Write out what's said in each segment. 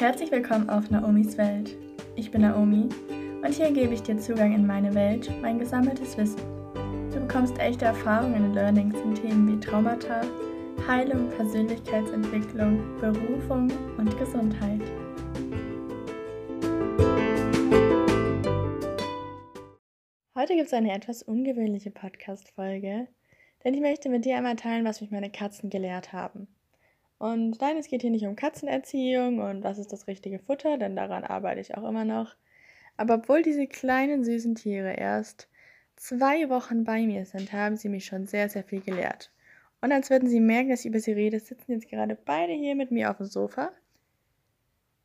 Herzlich willkommen auf Naomis Welt. Ich bin Naomi und hier gebe ich dir Zugang in meine Welt, mein gesammeltes Wissen. Du bekommst echte Erfahrungen und Learnings in Themen wie Traumata, Heilung, Persönlichkeitsentwicklung, Berufung und Gesundheit. Heute gibt es eine etwas ungewöhnliche Podcast-Folge, denn ich möchte mit dir einmal teilen, was mich meine Katzen gelehrt haben. Und nein, es geht hier nicht um Katzenerziehung und was ist das richtige Futter, denn daran arbeite ich auch immer noch. Aber obwohl diese kleinen süßen Tiere erst zwei Wochen bei mir sind, haben sie mich schon sehr, sehr viel gelehrt. Und als würden sie merken, dass ich über sie rede, sitzen jetzt gerade beide hier mit mir auf dem Sofa.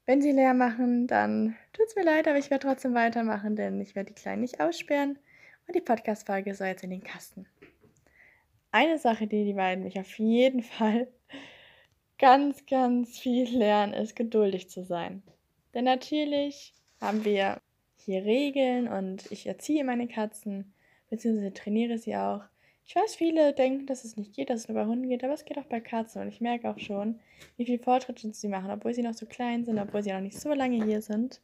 Wenn sie leer machen, dann tut es mir leid, aber ich werde trotzdem weitermachen, denn ich werde die Kleinen nicht aussperren und die Podcast-Folge soll jetzt in den Kasten. Eine Sache, die die beiden mich auf jeden Fall ganz, ganz viel lernen, ist geduldig zu sein. Denn natürlich haben wir hier Regeln und ich erziehe meine Katzen, beziehungsweise trainiere sie auch. Ich weiß, viele denken, dass es nicht geht, dass es nur bei Hunden geht, aber es geht auch bei Katzen und ich merke auch schon, wie viel Fortschritte sie machen, obwohl sie noch so klein sind, obwohl sie noch nicht so lange hier sind.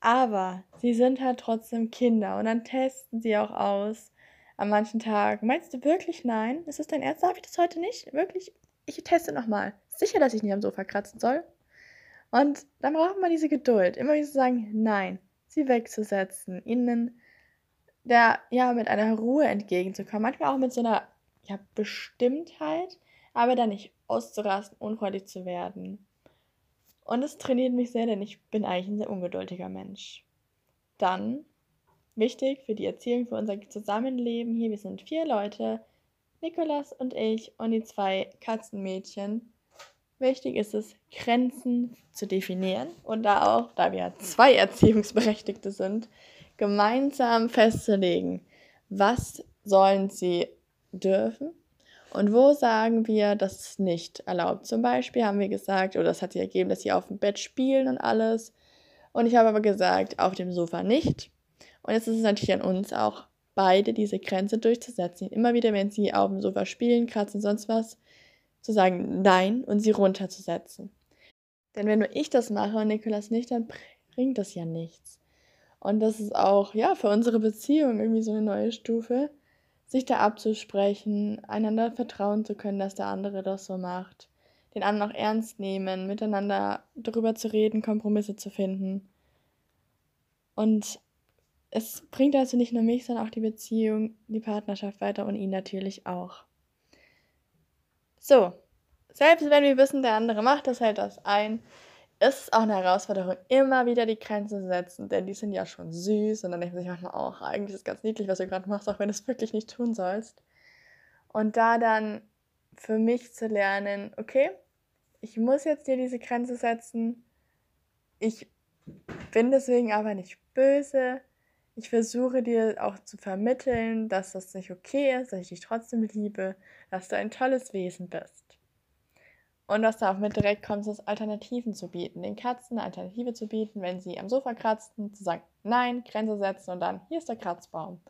Aber sie sind halt trotzdem Kinder und dann testen sie auch aus an manchen Tagen. Meinst du wirklich nein? Ist das dein Ernst? Darf ich das heute nicht? Wirklich? Ich teste nochmal. Sicher, dass ich nicht am Sofa kratzen soll. Und dann braucht man diese Geduld, immer wieder zu sagen, nein, sie wegzusetzen, ihnen der, ja, mit einer Ruhe entgegenzukommen. Manchmal auch mit so einer, ja, Bestimmtheit, aber dann nicht auszurasten, unfreundlich zu werden. Und es trainiert mich sehr, denn ich bin eigentlich ein sehr ungeduldiger Mensch. Dann, wichtig für die Erziehung, für unser Zusammenleben hier, wir sind vier Leute, Nikolas und ich und die zwei Katzenmädchen. Wichtig ist es, Grenzen zu definieren und da auch, da wir zwei Erziehungsberechtigte sind, gemeinsam festzulegen, was sollen sie dürfen und wo sagen wir, das ist nicht erlaubt. Zum Beispiel haben wir gesagt, oder das hat sich ergeben, dass sie auf dem Bett spielen und alles. Und ich habe aber gesagt, auf dem Sofa nicht. Und jetzt ist es natürlich an uns auch beide diese Grenze durchzusetzen. Immer wieder, wenn sie auf dem Sofa spielen, kratzen, sonst was, zu sagen Nein und sie runterzusetzen. Denn wenn nur ich das mache und Nikolas nicht, dann bringt das ja nichts. Und das ist auch, ja, für unsere Beziehung irgendwie so eine neue Stufe, sich da abzusprechen, einander vertrauen zu können, dass der andere das so macht, den anderen auch ernst nehmen, miteinander darüber zu reden, Kompromisse zu finden. Und es bringt also nicht nur mich, sondern auch die Beziehung, die Partnerschaft weiter und ihn natürlich auch. So, selbst wenn wir wissen, der andere macht das, hält das ein, ist es auch eine Herausforderung, immer wieder die Grenzen zu setzen, denn die sind ja schon süß und dann denkt man sich manchmal auch, eigentlich ist es ganz niedlich, was du gerade machst, auch wenn du es wirklich nicht tun sollst. Und da dann für mich zu lernen, okay, ich muss jetzt dir diese Grenze setzen, ich bin deswegen aber nicht böse, ich versuche dir auch zu vermitteln, dass das nicht okay ist, dass ich dich trotzdem liebe, dass du ein tolles Wesen bist. Und dass du auch mit direkt kommst, es Alternativen zu bieten, den Katzen eine Alternative zu bieten, wenn sie am Sofa kratzen, zu sagen, nein, Grenze setzen und dann, hier ist der Kratzbaum.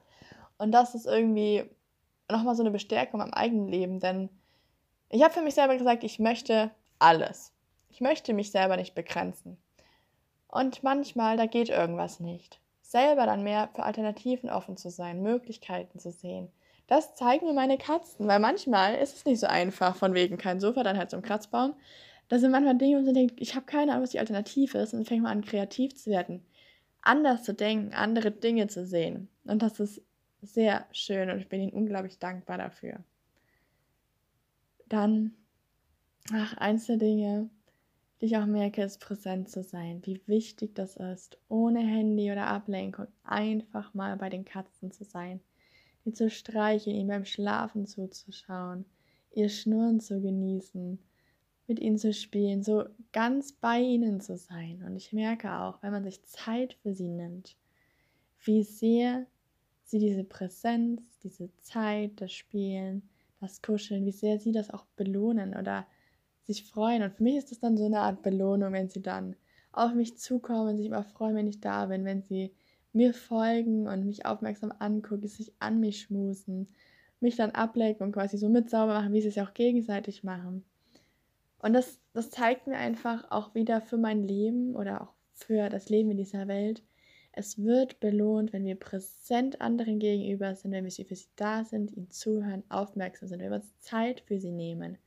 Und das ist irgendwie nochmal so eine Bestärkung am eigenen Leben, denn ich habe für mich selber gesagt, ich möchte alles. Ich möchte mich selber nicht begrenzen. Und manchmal, da geht irgendwas nicht selber dann mehr für Alternativen offen zu sein, Möglichkeiten zu sehen. Das zeigen mir meine Katzen, weil manchmal ist es nicht so einfach, von wegen kein Sofa, dann halt ein Kratzbaum. Da sind manchmal Dinge, wo man denkt, ich habe keine Ahnung, was die Alternative ist, und fängt man an, kreativ zu werden, anders zu denken, andere Dinge zu sehen. Und das ist sehr schön und ich bin ihnen unglaublich dankbar dafür. Dann, ach, eins der Dinge, ich auch merke, ist präsent zu sein, wie wichtig das ist, ohne Handy oder Ablenkung einfach mal bei den Katzen zu sein, die zu streicheln, ihnen beim Schlafen zuzuschauen, ihr Schnurren zu genießen, mit ihnen zu spielen, so ganz bei ihnen zu sein. Und ich merke auch, wenn man sich Zeit für sie nimmt, wie sehr sie diese Präsenz, diese Zeit, das Spielen, das Kuscheln, wie sehr sie das auch belohnen oder sich freuen. Und für mich ist das dann so eine Art Belohnung, wenn sie dann auf mich zukommen sich immer freuen, wenn ich da bin, wenn sie mir folgen und mich aufmerksam angucken, sich an mich schmusen, mich dann ablecken und quasi so mit sauber machen, wie sie es ja auch gegenseitig machen. Und das, das zeigt mir einfach auch wieder für mein Leben oder auch für das Leben in dieser Welt, es wird belohnt, wenn wir präsent anderen gegenüber sind, wenn wir für sie da sind, ihnen zuhören, aufmerksam sind, wenn wir uns Zeit für sie nehmen.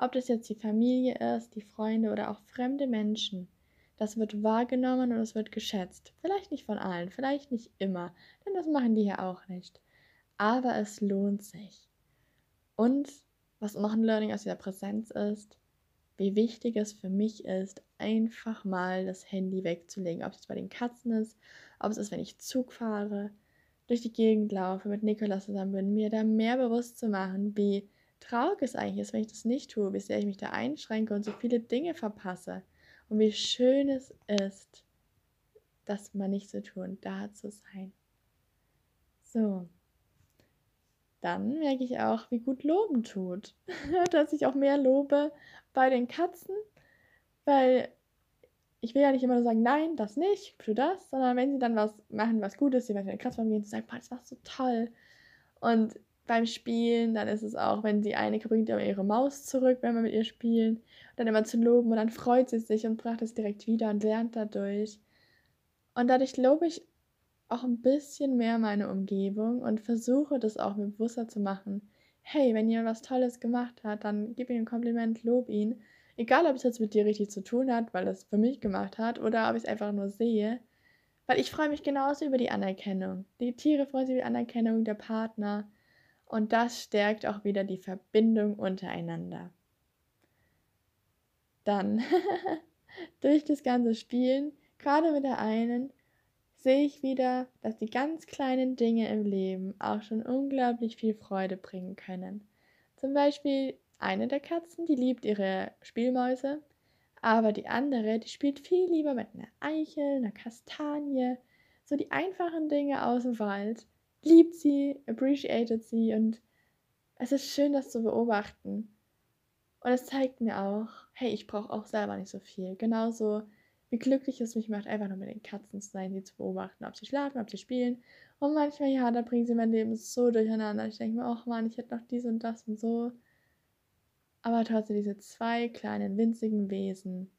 Ob das jetzt die Familie ist, die Freunde oder auch fremde Menschen. Das wird wahrgenommen und es wird geschätzt. Vielleicht nicht von allen, vielleicht nicht immer, denn das machen die ja auch nicht. Aber es lohnt sich. Und was noch ein Learning aus dieser Präsenz ist, wie wichtig es für mich ist, einfach mal das Handy wegzulegen. Ob es bei den Katzen ist, ob es ist, wenn ich Zug fahre, durch die Gegend laufe, mit Nikolas zusammen bin, mir da mehr bewusst zu machen, wie traurig es eigentlich ist, wenn ich das nicht tue, wie sehr ich mich da einschränke und so viele Dinge verpasse. Und wie schön es ist, das mal nicht zu tun, da zu sein. So. Dann merke ich auch, wie gut Loben tut. Dass ich auch mehr lobe bei den Katzen, weil ich will ja nicht immer nur sagen, nein, das nicht, tu das, sondern wenn sie dann was machen, was Gutes, sie werden in den Kratzbaum gehen, zu sagen, boah, das war so toll. Und beim Spielen, dann ist es auch, wenn die eine bringt immer ihre Maus zurück, wenn wir mit ihr spielen, dann immer zu loben und dann freut sie sich und bracht es direkt wieder und lernt dadurch. Und dadurch lobe ich auch ein bisschen mehr meine Umgebung und versuche das auch mir bewusster zu machen. Hey, wenn jemand was Tolles gemacht hat, dann gib ihm ein Kompliment, lob ihn Egal, ob es jetzt mit dir richtig zu tun hat, weil es für mich gemacht hat, oder ob ich es einfach nur sehe. Weil ich freue mich genauso über die Anerkennung. Die Tiere freuen sich über die Anerkennung der Partner. Und das stärkt auch wieder die Verbindung untereinander. Dann, durch das ganze Spielen, gerade mit der einen, sehe ich wieder, dass die ganz kleinen Dinge im Leben auch schon unglaublich viel Freude bringen können. Zum Beispiel eine der Katzen, die liebt ihre Spielmäuse, aber die andere, die spielt viel lieber mit einer Eichel, einer Kastanie, so die einfachen Dinge aus dem Wald, liebt sie, appreciated sie und es ist schön, das zu beobachten. Und es zeigt mir auch, hey, ich brauche auch selber nicht so viel. Genauso wie glücklich es mich macht, einfach nur mit den Katzen zu sein, sie zu beobachten, ob sie schlafen, ob sie spielen. Und manchmal, ja, da bringen sie mein Leben so durcheinander. Ich denke mir, ach man, ich hätte noch dies und das und so. Aber trotzdem diese zwei kleinen winzigen Wesen,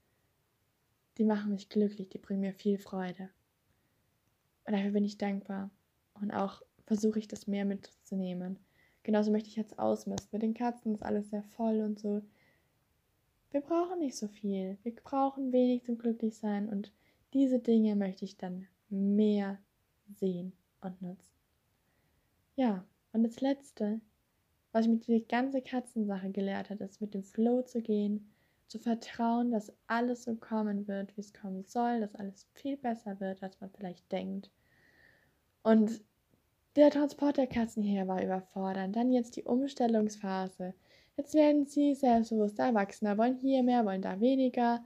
die machen mich glücklich, die bringen mir viel Freude. Und dafür bin ich dankbar. Und auch versuche ich das mehr mitzunehmen. Genauso möchte ich jetzt ausmisten. Mit den Katzen ist alles sehr voll und so. Wir brauchen nicht so viel. Wir brauchen wenig zum Glücklichsein. Und diese Dinge möchte ich dann mehr sehen und nutzen. Ja, und das Letzte, was ich mit dieser ganzen Katzensache gelehrt habe, ist mit dem Flow zu gehen, zu vertrauen, dass alles so kommen wird, wie es kommen soll, dass alles viel besser wird, als man vielleicht denkt. Und der Transport der Katzen hier war überfordernd. Dann jetzt die Umstellungsphase. Jetzt werden sie selbstbewusst Erwachsener, wollen hier mehr, wollen da weniger,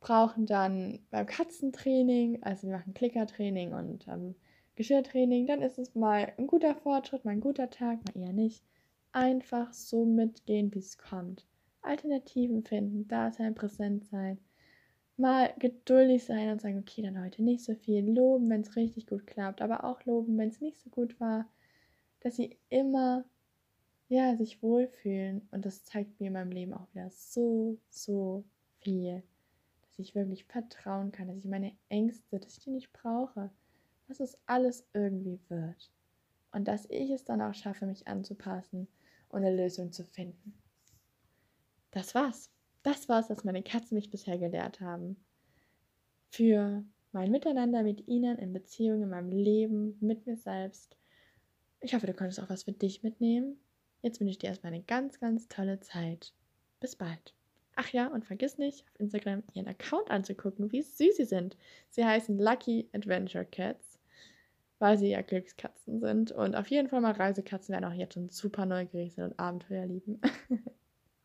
brauchen dann beim Katzentraining, also wir machen Klickertraining und ähm, Geschirrtraining, dann ist es mal ein guter Fortschritt, mal ein guter Tag, mal eher nicht einfach so mitgehen, wie es kommt. Alternativen finden, da sein, präsent sein. Mal geduldig sein und sagen, okay, dann heute nicht so viel. Loben, wenn es richtig gut klappt, aber auch loben, wenn es nicht so gut war. Dass sie immer, ja, sich wohlfühlen. Und das zeigt mir in meinem Leben auch wieder so, so viel. Dass ich wirklich vertrauen kann, dass ich meine Ängste, dass ich die nicht brauche. Dass es alles irgendwie wird. Und dass ich es dann auch schaffe, mich anzupassen und eine Lösung zu finden. Das war's. Das war's, was meine Katzen mich bisher gelehrt haben. Für mein Miteinander mit ihnen in Beziehung, in meinem Leben, mit mir selbst. Ich hoffe, du konntest auch was für dich mitnehmen. Jetzt wünsche ich dir erstmal eine ganz, ganz tolle Zeit. Bis bald. Ach ja, und vergiss nicht, auf Instagram ihren Account anzugucken, wie süß sie sind. Sie heißen Lucky Adventure Cats weil sie ja Glückskatzen sind. Und auf jeden Fall mal Reisekatzen werden auch jetzt schon super neugierig sind und Abenteuer lieben.